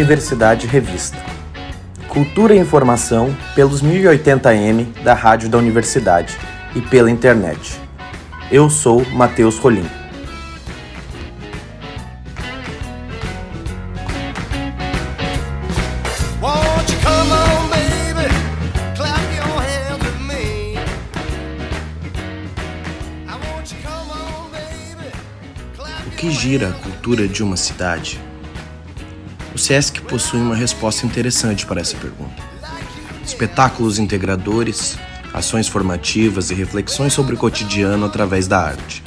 Universidade Revista. Cultura e informação pelos 1080m da Rádio da Universidade e pela internet. Eu sou Matheus Rolim. O que gira a cultura de uma cidade? O SESC possui uma resposta interessante para essa pergunta. Espetáculos integradores, ações formativas e reflexões sobre o cotidiano através da arte.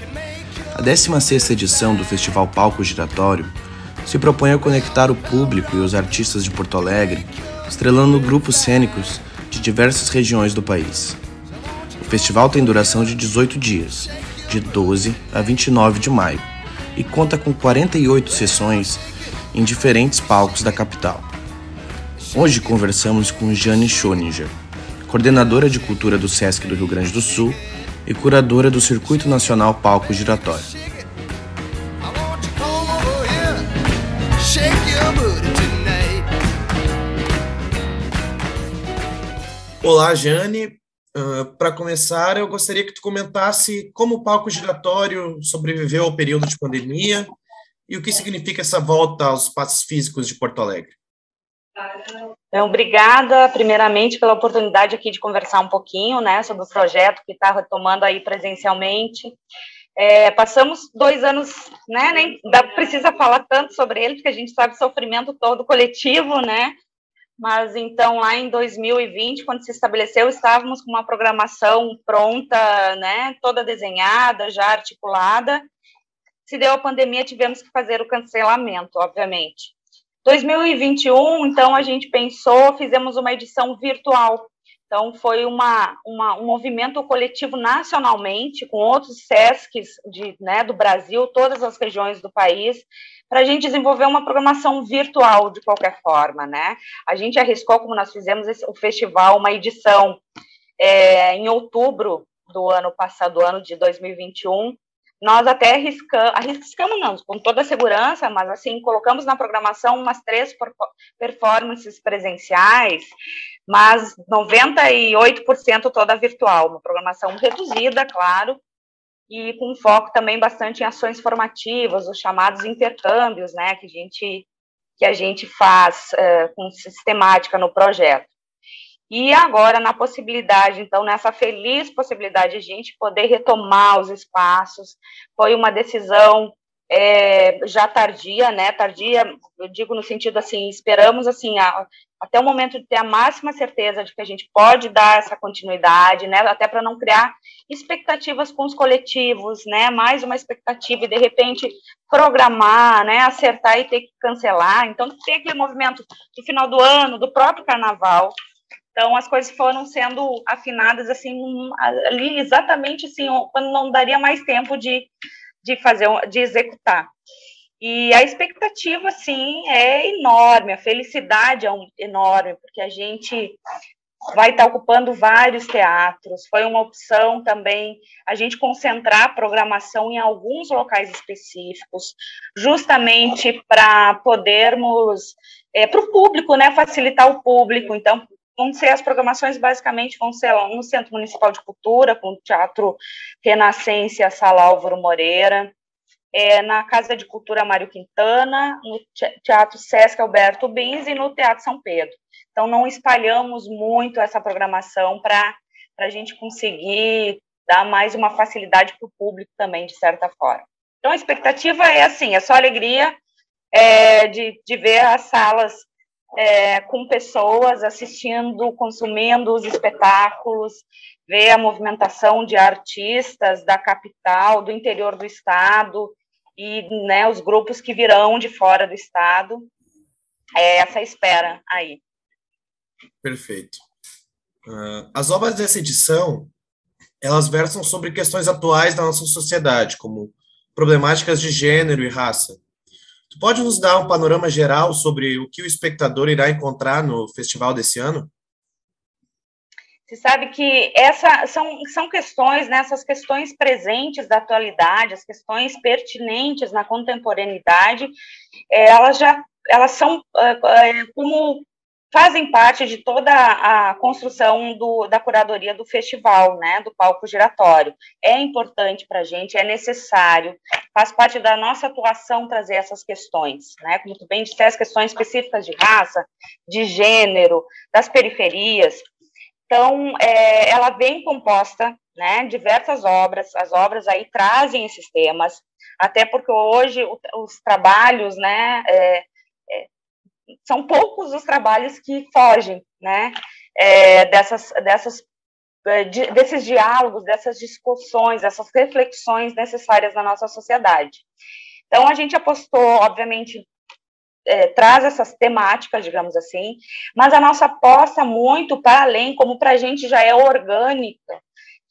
A 16ª edição do Festival Palco Giratório se propõe a conectar o público e os artistas de Porto Alegre, estrelando grupos cênicos de diversas regiões do país. O festival tem duração de 18 dias, de 12 a 29 de maio, e conta com 48 sessões em diferentes palcos da capital. Hoje conversamos com Jane Schoninger, coordenadora de cultura do SESC do Rio Grande do Sul e curadora do Circuito Nacional Palco Giratório. Olá, Jane. Uh, Para começar, eu gostaria que tu comentasse como o palco giratório sobreviveu ao período de pandemia e o que significa essa volta aos espaços físicos de Porto Alegre. Então, obrigada, primeiramente, pela oportunidade aqui de conversar um pouquinho, né, sobre o projeto que está retomando aí presencialmente. É, passamos dois anos, né, nem dá, precisa falar tanto sobre ele, porque a gente sabe o sofrimento todo coletivo, né, mas então lá em 2020, quando se estabeleceu, estávamos com uma programação pronta, né, toda desenhada, já articulada, se deu a pandemia, tivemos que fazer o cancelamento, obviamente. 2021, então, a gente pensou, fizemos uma edição virtual. Então, foi uma, uma, um movimento coletivo nacionalmente, com outros SESCs de, né, do Brasil, todas as regiões do país, para a gente desenvolver uma programação virtual, de qualquer forma, né? A gente arriscou, como nós fizemos esse, o festival, uma edição é, em outubro do ano passado, do ano de 2021, nós até arriscamos, arriscamos não, com toda a segurança, mas assim, colocamos na programação umas três performances presenciais, mas 98% toda virtual, uma programação reduzida, claro, e com foco também bastante em ações formativas, os chamados intercâmbios, né, que a gente, que a gente faz uh, com sistemática no projeto. E agora, na possibilidade, então, nessa feliz possibilidade de a gente poder retomar os espaços, foi uma decisão é, já tardia, né? Tardia, eu digo no sentido assim, esperamos assim, a, até o momento de ter a máxima certeza de que a gente pode dar essa continuidade, né? Até para não criar expectativas com os coletivos, né? Mais uma expectativa e de repente programar, né? Acertar e ter que cancelar. Então tem aquele movimento do final do ano, do próprio carnaval, então, as coisas foram sendo afinadas, assim, ali exatamente, assim, quando não daria mais tempo de, de fazer, de executar. E a expectativa, sim, é enorme, a felicidade é um, enorme, porque a gente vai estar ocupando vários teatros. Foi uma opção também a gente concentrar a programação em alguns locais específicos, justamente para podermos, é, para o público, né, facilitar o público. Então, vão ser as programações basicamente vão ser lá no Centro Municipal de Cultura, com o Teatro Renascença Sala Álvaro Moreira, é, na Casa de Cultura Mário Quintana, no Teatro Sesc Alberto Bins e no Teatro São Pedro. Então, não espalhamos muito essa programação para a gente conseguir dar mais uma facilidade para o público também, de certa forma. Então, a expectativa é assim, é só alegria é, de, de ver as salas é, com pessoas assistindo, consumindo os espetáculos, ver a movimentação de artistas da capital, do interior do estado e né, os grupos que virão de fora do estado. É essa espera aí. Perfeito. Uh, as obras dessa edição, elas versam sobre questões atuais da nossa sociedade, como problemáticas de gênero e raça. Tu pode nos dar um panorama geral sobre o que o espectador irá encontrar no festival desse ano? Você sabe que essa são, são questões, né, essas questões presentes da atualidade, as questões pertinentes na contemporaneidade, é, elas já elas são uh, como fazem parte de toda a construção do, da curadoria do festival, né, do palco giratório. É importante para a gente, é necessário, faz parte da nossa atuação trazer essas questões, né, como tu bem disse, as questões específicas de raça, de gênero, das periferias. Então, é, ela vem composta, né, diversas obras, as obras aí trazem esses temas, até porque hoje os trabalhos, né, é, são poucos os trabalhos que fogem, né, é, dessas, dessas, é, de, desses diálogos, dessas discussões, dessas reflexões necessárias na nossa sociedade. Então, a gente apostou, obviamente, é, traz essas temáticas, digamos assim, mas a nossa aposta muito para além, como para a gente já é orgânica,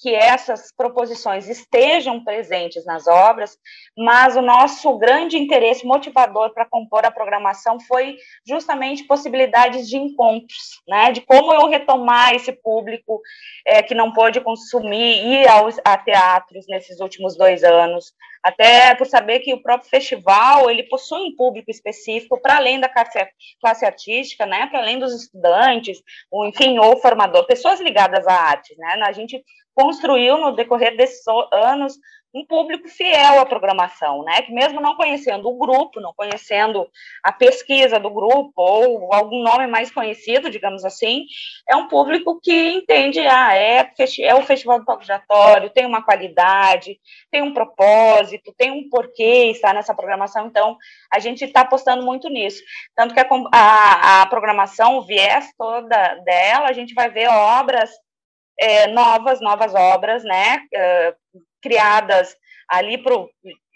que essas proposições estejam presentes nas obras, mas o nosso grande interesse motivador para compor a programação foi justamente possibilidades de encontros, né, de como eu retomar esse público é, que não pôde consumir, ir aos, a teatros nesses últimos dois anos, até por saber que o próprio festival, ele possui um público específico, para além da classe, classe artística, né, para além dos estudantes, ou enfim, ou formador, pessoas ligadas à arte, né, a gente construiu no decorrer desses anos um público fiel à programação, né? Que mesmo não conhecendo o grupo, não conhecendo a pesquisa do grupo ou algum nome mais conhecido, digamos assim, é um público que entende, ah, é, é o Festival do Palco tem uma qualidade, tem um propósito, tem um porquê estar nessa programação, então a gente está apostando muito nisso. Tanto que a, a, a programação, o viés toda dela, a gente vai ver obras é, novas, novas obras, né, criadas ali para o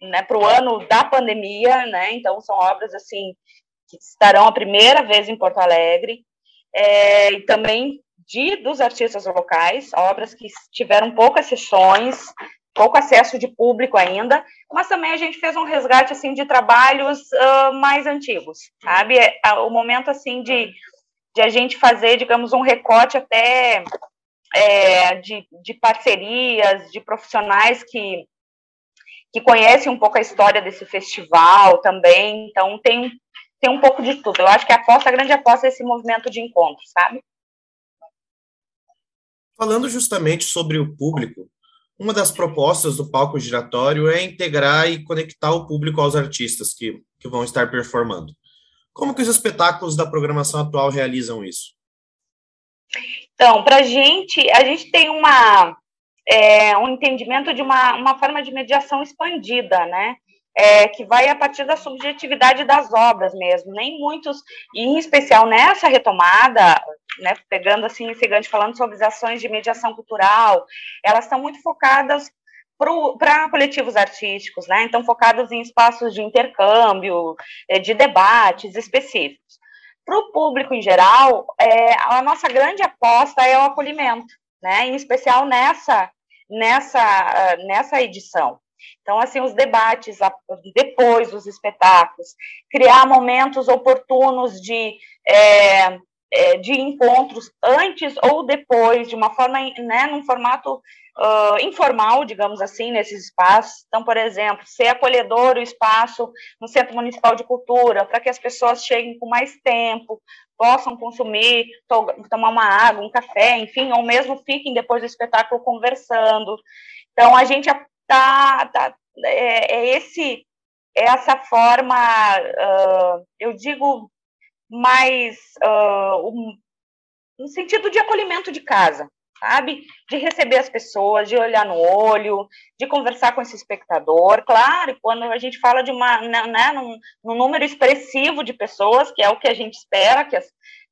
né, pro ano da pandemia, né, então são obras, assim, que estarão a primeira vez em Porto Alegre, é, e também de, dos artistas locais, obras que tiveram poucas sessões, pouco acesso de público ainda, mas também a gente fez um resgate, assim, de trabalhos uh, mais antigos, sabe, é, o momento, assim, de, de a gente fazer, digamos, um recorte até é, de, de parcerias, de profissionais que, que conhecem um pouco a história desse festival também, então tem, tem um pouco de tudo. Eu acho que a aposta, a grande aposta é esse movimento de encontro, sabe? Falando justamente sobre o público, uma das propostas do palco giratório é integrar e conectar o público aos artistas que, que vão estar performando. Como que os espetáculos da programação atual realizam isso? Então, para a gente, a gente tem uma, é, um entendimento de uma, uma forma de mediação expandida, né? É, que vai a partir da subjetividade das obras mesmo. Nem muitos, e em especial nessa retomada, né, pegando assim, Cigante falando sobre as ações de mediação cultural, elas estão muito focadas para coletivos artísticos, né? Então, focadas em espaços de intercâmbio, é, de debates específicos. Para o público em geral, é, a nossa grande aposta é o acolhimento, né? Em especial nessa nessa nessa edição. Então, assim, os debates depois dos espetáculos, criar momentos oportunos de é, é, de encontros antes ou depois, de uma forma, né, num formato uh, informal, digamos assim, nesses espaços. Então, por exemplo, ser acolhedor o espaço no Centro Municipal de Cultura, para que as pessoas cheguem com mais tempo, possam consumir, to tomar uma água, um café, enfim, ou mesmo fiquem depois do espetáculo conversando. Então, a gente está, tá, é, é esse é essa forma, uh, eu digo, mais uh, um, um sentido de acolhimento de casa, sabe? De receber as pessoas, de olhar no olho, de conversar com esse espectador. Claro, quando a gente fala de uma, né, né num, num, número expressivo de pessoas, que é o que a gente espera que, as,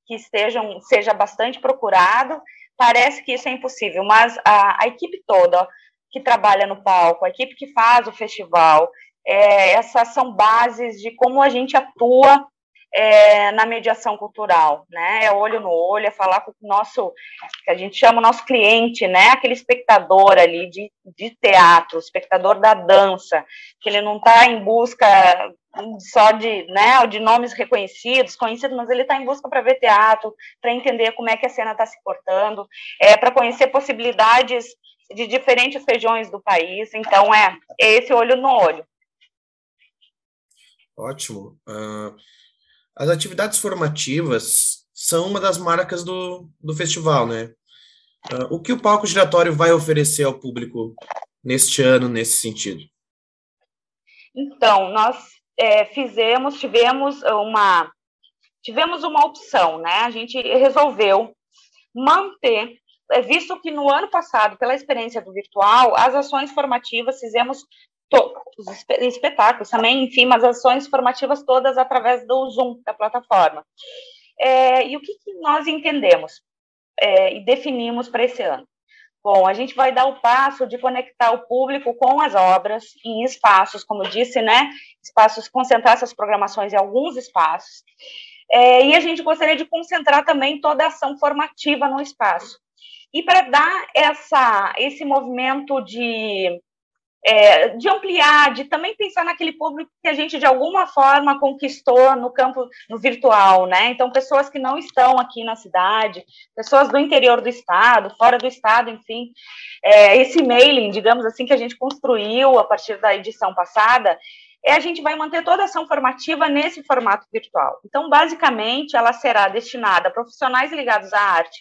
que estejam, seja bastante procurado, parece que isso é impossível, mas a, a equipe toda que trabalha no palco, a equipe que faz o festival, é, essas são bases de como a gente atua é, na mediação cultural, né? É olho no olho, é falar com o nosso, que a gente chama o nosso cliente, né? Aquele espectador ali de, de teatro, espectador da dança, que ele não está em busca só de, né, de nomes reconhecidos, conhecidos, mas ele está em busca para ver teatro, para entender como é que a cena está se portando, é, para conhecer possibilidades de diferentes regiões do país. Então, é, é esse olho no olho. Ótimo. Uh, As atividades formativas são uma das marcas do, do festival, né? Uh, o que o palco giratório vai oferecer ao público neste ano, nesse sentido? Então, nós é, fizemos, tivemos uma, tivemos uma opção, né? A gente resolveu manter, é, visto que no ano passado, pela experiência do virtual, as ações formativas fizemos os espetáculos também, enfim, mas ações formativas todas através do Zoom, da plataforma. É, e o que, que nós entendemos é, e definimos para esse ano? Bom, a gente vai dar o passo de conectar o público com as obras em espaços, como eu disse, né? Espaços, concentrar essas programações em alguns espaços. É, e a gente gostaria de concentrar também toda a ação formativa no espaço. E para dar essa, esse movimento de é, de ampliar, de também pensar naquele público que a gente de alguma forma conquistou no campo no virtual, né? Então pessoas que não estão aqui na cidade, pessoas do interior do estado, fora do estado, enfim, é, esse mailing, digamos assim, que a gente construiu a partir da edição passada, é a gente vai manter toda a ação formativa nesse formato virtual. Então, basicamente, ela será destinada a profissionais ligados à arte,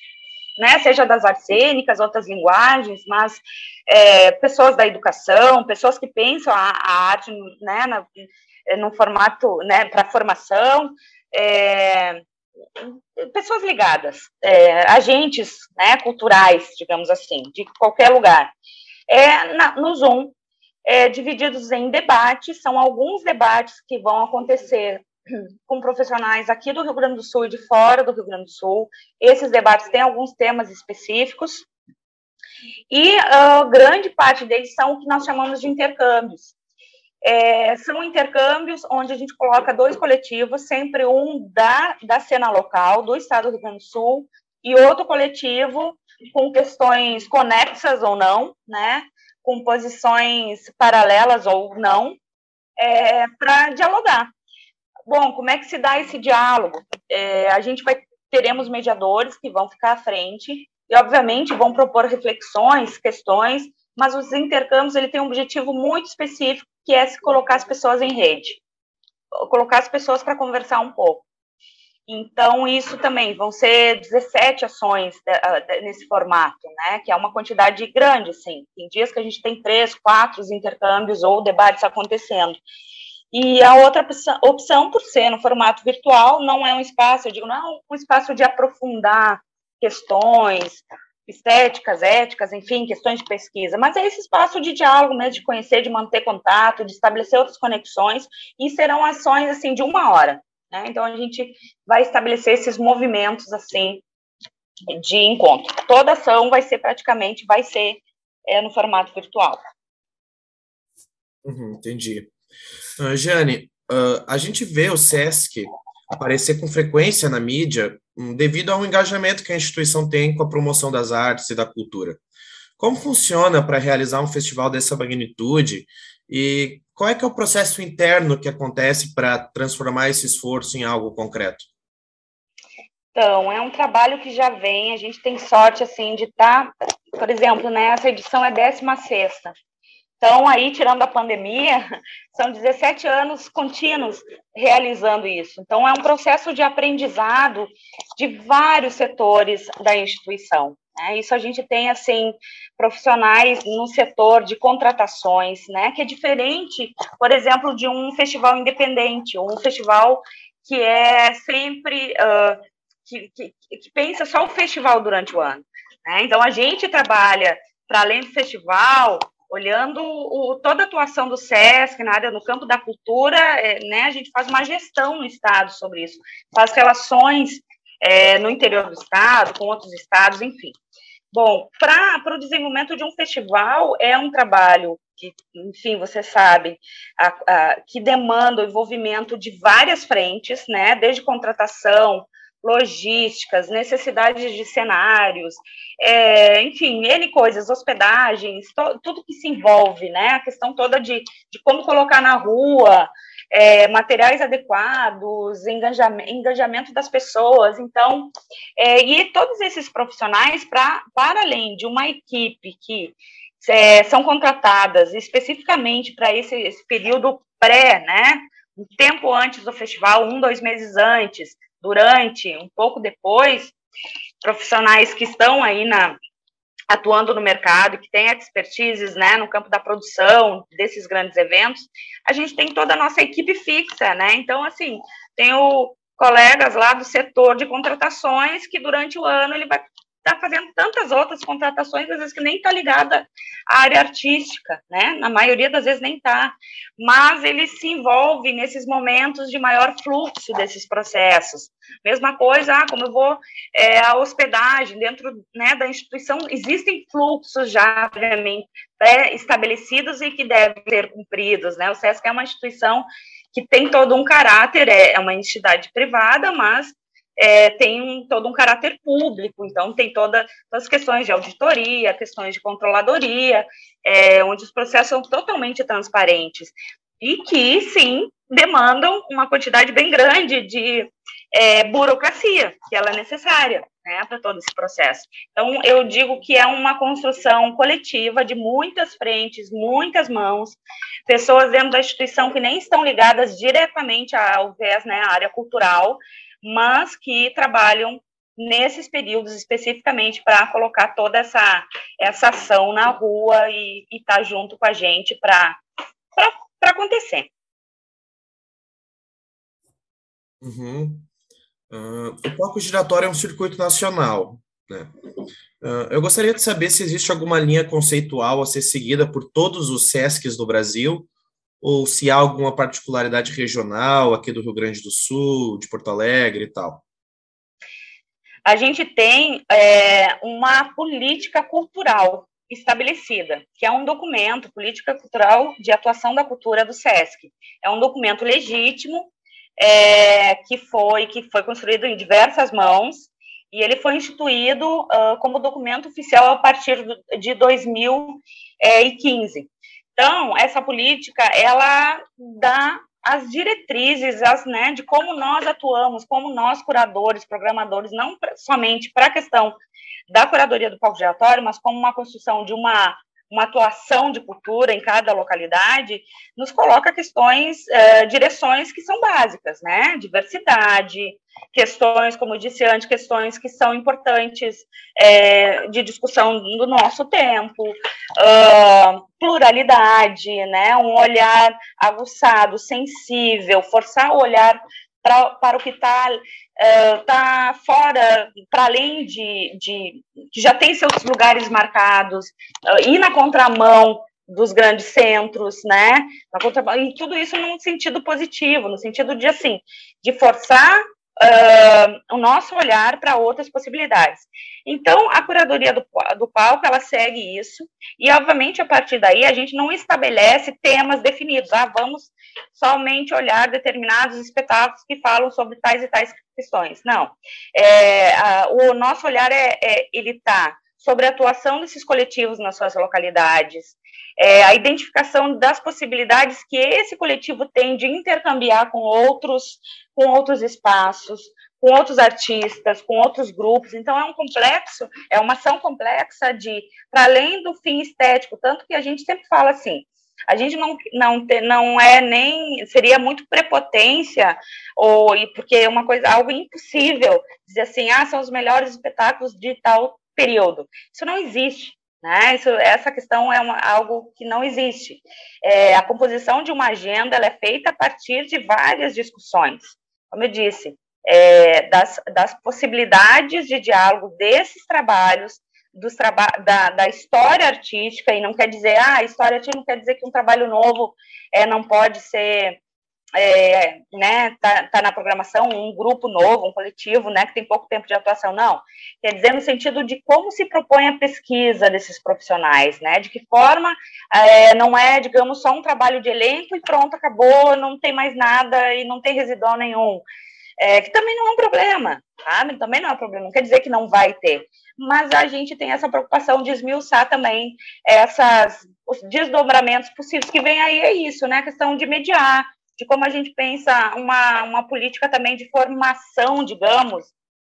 né, seja das artes cênicas, outras linguagens, mas é, pessoas da educação, pessoas que pensam a, a arte né, na, formato né, para formação, é, pessoas ligadas, é, agentes né, culturais, digamos assim, de qualquer lugar. É, na, no Zoom, é, divididos em debates, são alguns debates que vão acontecer com profissionais aqui do Rio Grande do Sul e de fora do Rio Grande do Sul. Esses debates têm alguns temas específicos. E uh, grande parte deles são o que nós chamamos de intercâmbios. É, são intercâmbios onde a gente coloca dois coletivos, sempre um da, da cena local, do estado do Rio Grande do Sul, e outro coletivo com questões conexas ou não, né, com posições paralelas ou não, é, para dialogar. Bom, como é que se dá esse diálogo? É, a gente vai teremos mediadores que vão ficar à frente e, obviamente, vão propor reflexões, questões, mas os intercâmbios ele tem um objetivo muito específico, que é se colocar as pessoas em rede, colocar as pessoas para conversar um pouco. Então, isso também vão ser 17 ações nesse formato, né? Que é uma quantidade grande, sim. Tem dias que a gente tem três, quatro intercâmbios ou debates acontecendo. E a outra opção, por ser no formato virtual, não é um espaço, eu digo, não é um espaço de aprofundar questões estéticas, éticas, enfim, questões de pesquisa, mas é esse espaço de diálogo mesmo, de conhecer, de manter contato, de estabelecer outras conexões, e serão ações, assim, de uma hora, né? Então, a gente vai estabelecer esses movimentos, assim, de encontro. Toda ação vai ser praticamente, vai ser é, no formato virtual. Uhum, entendi. Uh, Jane, uh, a gente vê o SESC aparecer com frequência na mídia um, devido ao engajamento que a instituição tem com a promoção das artes e da cultura. Como funciona para realizar um festival dessa magnitude e qual é que é o processo interno que acontece para transformar esse esforço em algo concreto? Então, é um trabalho que já vem, a gente tem sorte, assim, de estar, tá, por exemplo, né, essa edição é 16 então, aí, tirando a pandemia, são 17 anos contínuos realizando isso. Então, é um processo de aprendizado de vários setores da instituição. Né? Isso a gente tem, assim, profissionais no setor de contratações, né? que é diferente, por exemplo, de um festival independente, ou um festival que é sempre... Uh, que, que, que pensa só o festival durante o ano. Né? Então, a gente trabalha, para além do festival, olhando o, toda a atuação do SESC na área no campo da cultura, é, né, a gente faz uma gestão no Estado sobre isso, faz relações é, no interior do Estado, com outros estados, enfim. Bom, para o desenvolvimento de um festival, é um trabalho que, enfim, você sabe, a, a, que demanda o envolvimento de várias frentes, né, desde contratação, logísticas, necessidades de cenários, é, enfim, N coisas, hospedagens, to, tudo que se envolve, né? A questão toda de, de como colocar na rua, é, materiais adequados, engajamento, engajamento das pessoas. Então, é, e todos esses profissionais, pra, para além de uma equipe que é, são contratadas especificamente para esse, esse período pré, né? um tempo antes do festival, um, dois meses antes, durante, um pouco depois, profissionais que estão aí na, atuando no mercado, que têm expertises né, no campo da produção desses grandes eventos, a gente tem toda a nossa equipe fixa, né? Então, assim, tem o colegas lá do setor de contratações que durante o ano ele vai está fazendo tantas outras contratações, às vezes que nem está ligada à área artística, né? Na maioria das vezes nem está. Mas ele se envolve nesses momentos de maior fluxo desses processos. Mesma coisa, ah, como eu vou é, a hospedagem dentro né, da instituição, existem fluxos já previamente estabelecidos e que devem ser cumpridos, né? O SESC é uma instituição que tem todo um caráter, é, é uma entidade privada, mas é, tem um, todo um caráter público, então tem toda, todas as questões de auditoria, questões de controladoria, é, onde os processos são totalmente transparentes e que, sim, demandam uma quantidade bem grande de é, burocracia, que ela é necessária né, para todo esse processo. Então, eu digo que é uma construção coletiva de muitas frentes, muitas mãos, pessoas dentro da instituição que nem estão ligadas diretamente ao VES, né, à área cultural, mas que trabalham nesses períodos especificamente para colocar toda essa, essa ação na rua e estar tá junto com a gente para acontecer. Uhum. Uh, o palco giratório é um circuito nacional. Né? Uh, eu gostaria de saber se existe alguma linha conceitual a ser seguida por todos os SESCs do Brasil ou se há alguma particularidade regional aqui do Rio Grande do Sul, de Porto Alegre e tal? A gente tem é, uma política cultural estabelecida, que é um documento, Política Cultural de Atuação da Cultura do SESC. É um documento legítimo, é, que, foi, que foi construído em diversas mãos, e ele foi instituído uh, como documento oficial a partir de 2015. Então, essa política, ela dá as diretrizes, as, né, de como nós atuamos, como nós, curadores, programadores, não somente para a questão da curadoria do palco giratório, mas como uma construção de uma uma atuação de cultura em cada localidade, nos coloca questões, uh, direções que são básicas, né? Diversidade, questões, como eu disse antes, questões que são importantes é, de discussão do nosso tempo, uh, pluralidade, né? Um olhar aguçado, sensível, forçar o olhar pra, para o que está uh, tá fora, para além de, de, que já tem seus lugares marcados, uh, ir na contramão dos grandes centros, né? E tudo isso num sentido positivo, no sentido de assim, de forçar uh, o nosso olhar para outras possibilidades. Então, a curadoria do, do palco, ela segue isso, e, obviamente, a partir daí, a gente não estabelece temas definidos, ah, vamos somente olhar determinados espetáculos que falam sobre tais e tais questões. Não. É, a, o nosso olhar, é, é ele está sobre a atuação desses coletivos nas suas localidades, é, a identificação das possibilidades que esse coletivo tem de intercambiar com outros, com outros espaços, com outros artistas, com outros grupos. Então é um complexo, é uma ação complexa de para além do fim estético, tanto que a gente sempre fala assim, a gente não não não é nem seria muito prepotência ou porque é uma coisa algo impossível dizer assim, ah, são os melhores espetáculos de tal período. Isso não existe. Né? Isso, essa questão é uma, algo que não existe. É, a composição de uma agenda é feita a partir de várias discussões, como eu disse, é, das, das, possibilidades de diálogo desses trabalhos, dos traba da, da, história artística, e não quer dizer, ah, a história artística não quer dizer que um trabalho novo é, não pode ser é, né, tá, tá, na programação um grupo novo, um coletivo, né, que tem pouco tempo de atuação, não. Quer dizer, no sentido de como se propõe a pesquisa desses profissionais, né, de que forma é, não é, digamos, só um trabalho de elenco e pronto, acabou, não tem mais nada e não tem residual nenhum. É, que também não é um problema, sabe? Também não é um problema, não quer dizer que não vai ter. Mas a gente tem essa preocupação de esmiuçar também essas, os desdobramentos possíveis que vem aí, é isso, né? A questão de mediar, de como a gente pensa uma, uma política também de formação, digamos,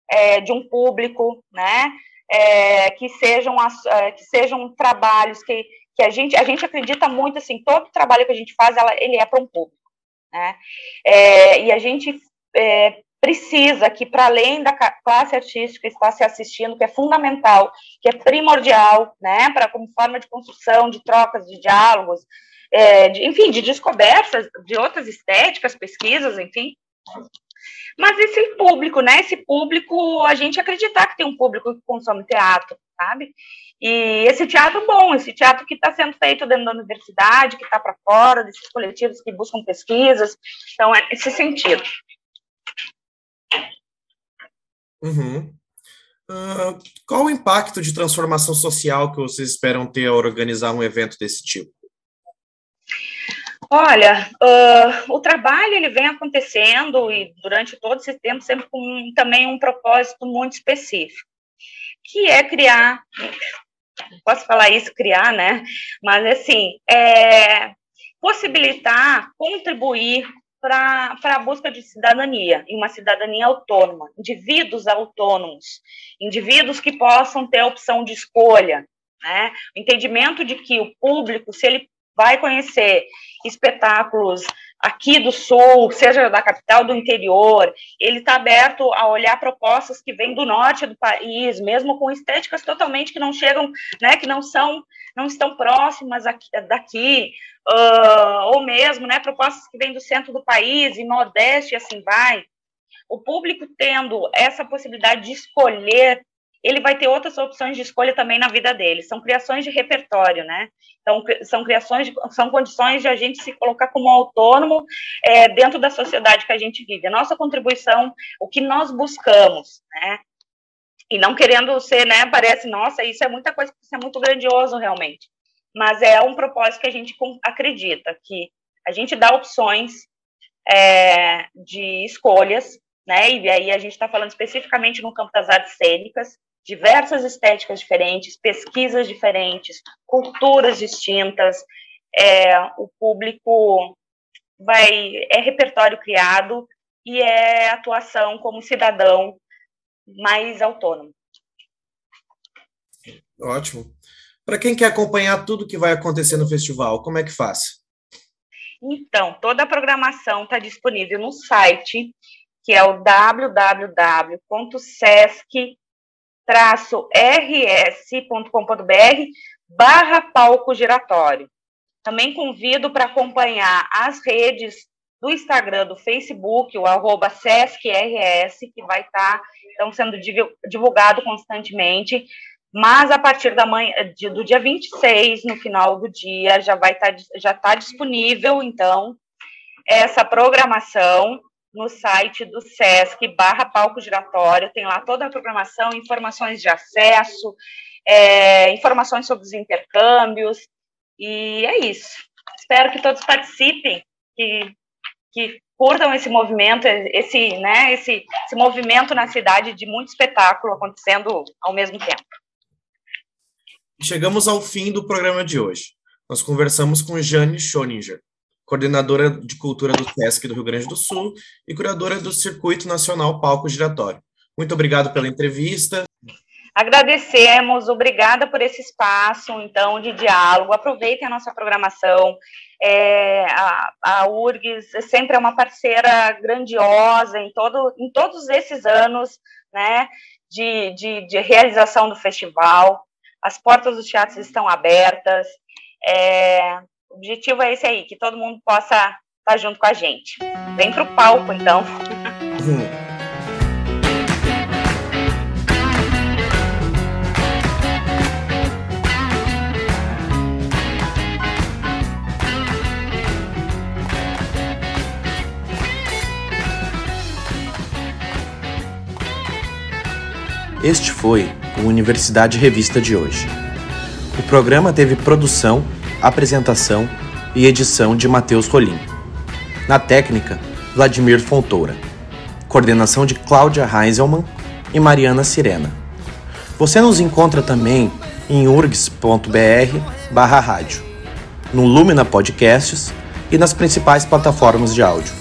é, de um público, né? É, que sejam as, é, que sejam trabalhos que, que a gente a gente acredita muito assim todo trabalho que a gente faz ela, ele é para um público Né? É, e a gente é, precisa que, para além da classe artística estar se assistindo, que é fundamental, que é primordial, né, para como forma de construção, de trocas, de diálogos, é, de, enfim, de descobertas de outras estéticas, pesquisas, enfim. Mas esse público, né, esse público, a gente acreditar que tem um público que consome teatro, sabe? E esse teatro bom, esse teatro que está sendo feito dentro da universidade, que está para fora, desses coletivos que buscam pesquisas, então é nesse sentido. Uhum. Uh, qual o impacto de transformação social que vocês esperam ter ao organizar um evento desse tipo? Olha, uh, o trabalho ele vem acontecendo e durante todo esse tempo sempre com também um propósito muito específico, que é criar, posso falar isso, criar, né? Mas assim, é, possibilitar, contribuir para a busca de cidadania, e uma cidadania autônoma, indivíduos autônomos, indivíduos que possam ter a opção de escolha, né? O entendimento de que o público, se ele vai conhecer espetáculos aqui do sul, seja da capital do interior, ele está aberto a olhar propostas que vêm do norte do país, mesmo com estéticas totalmente que não chegam, né, que não são, não estão próximas aqui, daqui, uh, ou mesmo, né, propostas que vêm do centro do país e nordeste, e assim vai. O público tendo essa possibilidade de escolher ele vai ter outras opções de escolha também na vida dele. São criações de repertório, né? Então, são criações, de, são condições de a gente se colocar como autônomo é, dentro da sociedade que a gente vive. A nossa contribuição, o que nós buscamos, né? E não querendo ser, né? Parece, nossa, isso é muita coisa, isso é muito grandioso realmente. Mas é um propósito que a gente acredita, que a gente dá opções é, de escolhas, né? E aí a gente está falando especificamente no campo das artes cênicas, diversas estéticas diferentes, pesquisas diferentes, culturas distintas, é, o público vai é repertório criado e é atuação como cidadão mais autônomo. Ótimo. Para quem quer acompanhar tudo que vai acontecer no festival, como é que faz? Então, toda a programação está disponível no site, que é o www.sesc rs.com.br barra palco giratório. Também convido para acompanhar as redes do Instagram, do Facebook, o arroba SESCRS, que vai estar tá, então, sendo divulgado constantemente, mas a partir da manhã, do dia 26, no final do dia, já vai estar tá, já está disponível, então, essa programação no site do SESC barra palco giratório, tem lá toda a programação, informações de acesso, é, informações sobre os intercâmbios, e é isso. Espero que todos participem, que, que curtam esse movimento, esse, né, esse, esse movimento na cidade de muito espetáculo acontecendo ao mesmo tempo. Chegamos ao fim do programa de hoje. Nós conversamos com Jane Schoninger, coordenadora de cultura do SESC do Rio Grande do Sul e curadora do Circuito Nacional Palco Giratório. Muito obrigado pela entrevista. Agradecemos, obrigada por esse espaço, então, de diálogo. Aproveitem a nossa programação. É, a, a URGS sempre é uma parceira grandiosa em, todo, em todos esses anos né, de, de, de realização do festival. As portas dos teatros estão abertas. É, o objetivo é esse aí, que todo mundo possa estar tá junto com a gente. Vem pro palco, então. Este foi o Universidade Revista de hoje. O programa teve produção apresentação e edição de Matheus Rolim. Na técnica, Vladimir Fontoura. Coordenação de Cláudia Heiselmann e Mariana Sirena. Você nos encontra também em urgs.br barra rádio, no Lumina Podcasts e nas principais plataformas de áudio.